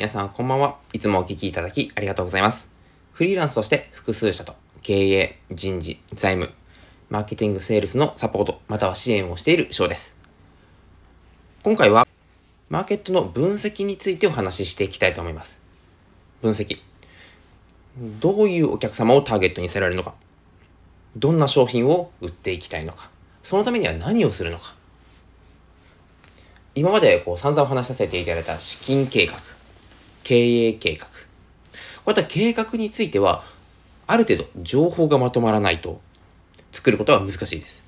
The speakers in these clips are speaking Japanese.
皆さんこんばんは。いつもお聞きいただきありがとうございます。フリーランスとして複数社と経営、人事、財務、マーケティング、セールスのサポート、または支援をしている翔です。今回は、マーケットの分析についてお話ししていきたいと思います。分析。どういうお客様をターゲットにされるのか。どんな商品を売っていきたいのか。そのためには何をするのか。今までこう散々お話しさせていただいた資金計画、経営計画。こういった計画については、ある程度情報がまとまらないと作ることは難しいです。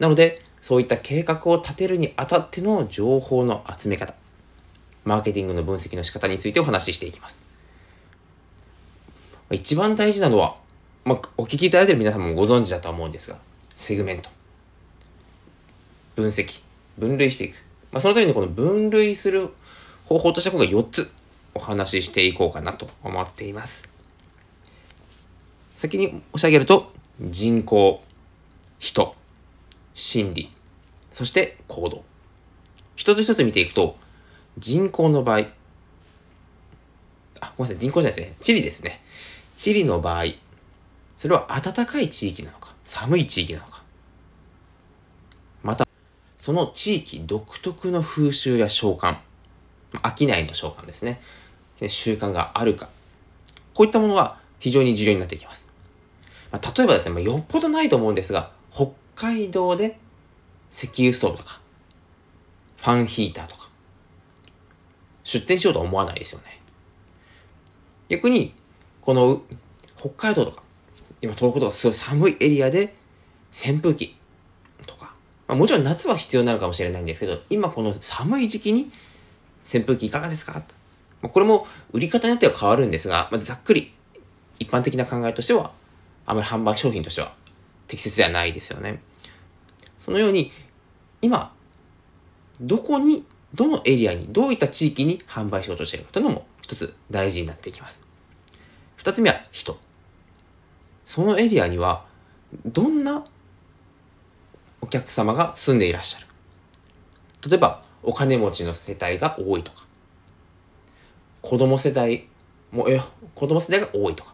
なので、そういった計画を立てるにあたっての情報の集め方、マーケティングの分析の仕方についてお話ししていきます。一番大事なのは、まあ、お聞きいただいている皆さんもご存知だとは思うんですが、セグメント。分析。分類していく。まあ、そのためにこの分類する方法として今回4つお話ししていこうかなと思っています。先に申し上げると、人口、人、心理、そして行動。一つ一つ見ていくと、人口の場合、あ、ごめんなさい、人口じゃないですね。地理ですね。地理の場合、それは暖かい地域なのか、寒い地域なのか。また、その地域独特の風習や召喚、商いの召喚ですね。習慣があるか。こういったものは非常に重要になってきます。まあ、例えばですね、まあ、よっぽどないと思うんですが、北海道で石油ストーブとか、ファンヒーターとか、出店しようとは思わないですよね。逆に、この北海道とか、今東北とかすごい寒いエリアで扇風機とか、まあ、もちろん夏は必要になるかもしれないんですけど、今この寒い時期に扇風機いかがですか？まあ、これも売り方によっては変わるんですが、まずざっくり一般的な考えとしては、あまり販売商品としては適切ではないですよね。そのように、今、どこに、どのエリアに、どういった地域に販売しようとしているかというのも一つ大事になっていきます。二つ目は人。そのエリアには、どんなお客様が住んでいらっしゃる。例えば、お金持ちの世帯が多いとか、子供世代も、え、子供世代が多いとか、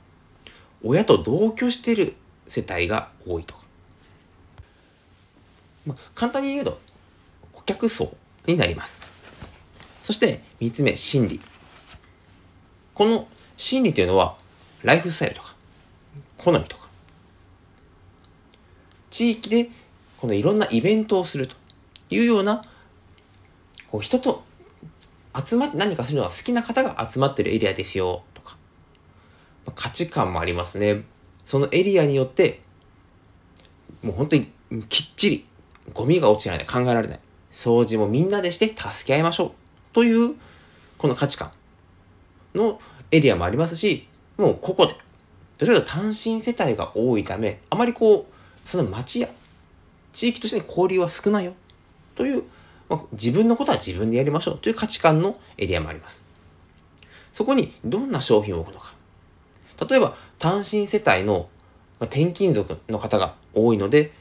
親と同居してる世帯が多いとか。まあ、簡単に言うと、顧客層になります。そして、三つ目、心理。この心理というのは、ライフスタイルとか、好みとか、地域でこのいろんなイベントをするというような、こう人と集まって何かするのが好きな方が集まってるエリアですよとか、まあ、価値観もありますね。そのエリアによって、もう本当にきっちりゴミが落ちないで考えられない。掃除もみんなでして助け合いましょう。という、この価値観のエリアもありますし、もうここで。どちらかと単身世帯が多いため、あまりこう、その町や地域として交流は少ないよ。という、自分のことは自分でやりましょうという価値観のエリアもあります。そこにどんな商品を置くのか。例えば、単身世帯の転勤族の方が多いので、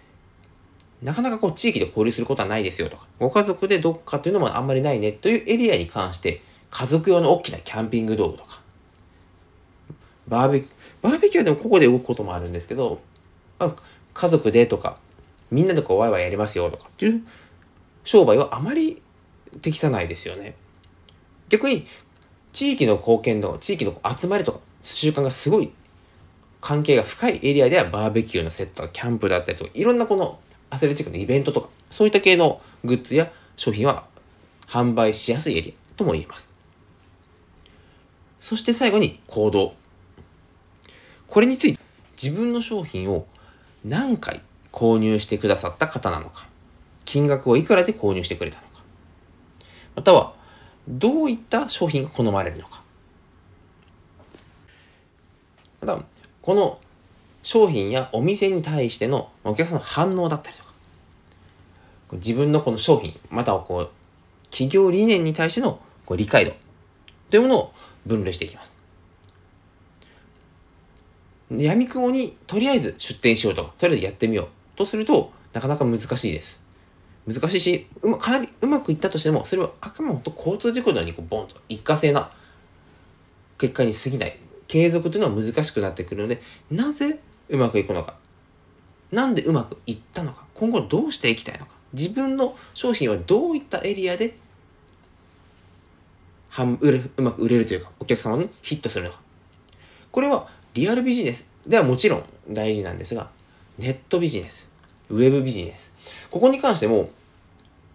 なかなかこう地域で交流することはないですよとか、ご家族でどっかというのもあんまりないねというエリアに関して、家族用の大きなキャンピング道具とか、バーベキュー、バーベキューでもここで動くこともあるんですけど、家族でとか、みんなでこうワイワイやりますよとかっていう商売はあまり適さないですよね。逆に、地域の貢献度、地域の集まりとか習慣がすごい関係が深いエリアではバーベキューのセット、キャンプだったりとか、いろんなこのアスレチックのイベントとか、そういった系のグッズや商品は販売しやすいエリアとも言えます。そして最後に行動。これについて自分の商品を何回購入してくださった方なのか。金額をいくらで購入してくれたのか。または、どういった商品が好まれるのか。また、この商品やお店に対してのお客さんの反応だったりとか、自分のこの商品、またはこう、企業理念に対してのこう理解度というものを分類していきます。闇雲にとりあえず出店しようとか、とりあえずやってみようとすると、なかなか難しいです。難しいし、うま、かなりうまくいったとしても、それはあくまで交通事故のようにこうボンと一過性な結果に過ぎない継続というのは難しくなってくるのでなぜうまくいくのかなんでうまくいったのか今後どうしていきたいのか自分の商品はどういったエリアではん売れうまく売れるというかお客様にヒットするのか。これはリアルビジネスではもちろん大事なんですがネットビジネスウェブビジネス。ここに関しても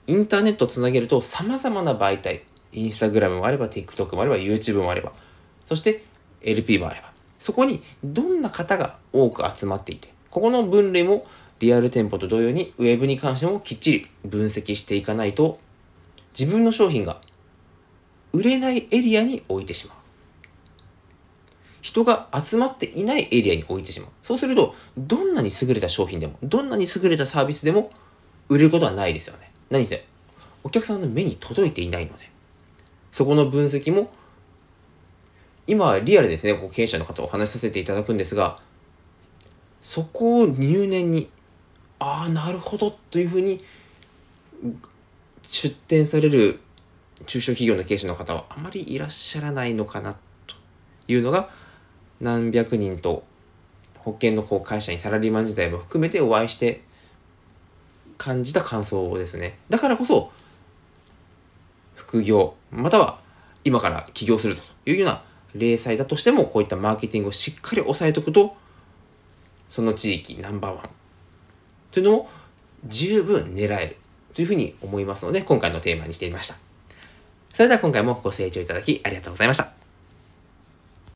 インターネットをつなげると様々な媒体インスタグラムもあれば TikTok もあれば YouTube もあればそして LP もあればそこにどんな方が多く集まっていてここの分類もリアル店舗と同様にウェブに関してもきっちり分析していかないと自分の商品が売れないエリアに置いてしまう。人が集まっていないエリアに置いてしまう。そうすると、どんなに優れた商品でも、どんなに優れたサービスでも売れることはないですよね。何せ、お客さんの目に届いていないので。そこの分析も、今はリアルですね、こう経営者の方お話しさせていただくんですが、そこを入念に、ああ、なるほど、というふうに、出展される中小企業の経営者の方はあまりいらっしゃらないのかなというのが何百人と保険のこう会社にサラリーマン時代も含めてお会いして感じた感想ですね。だからこそ副業または今から起業するというような零細だとしてもこういったマーケティングをしっかり押さえておくとその地域ナンバーワンというのを十分狙えるというふうに思いますので今回のテーマにしてみました。それでは今回もご清聴いただきありがとうございました。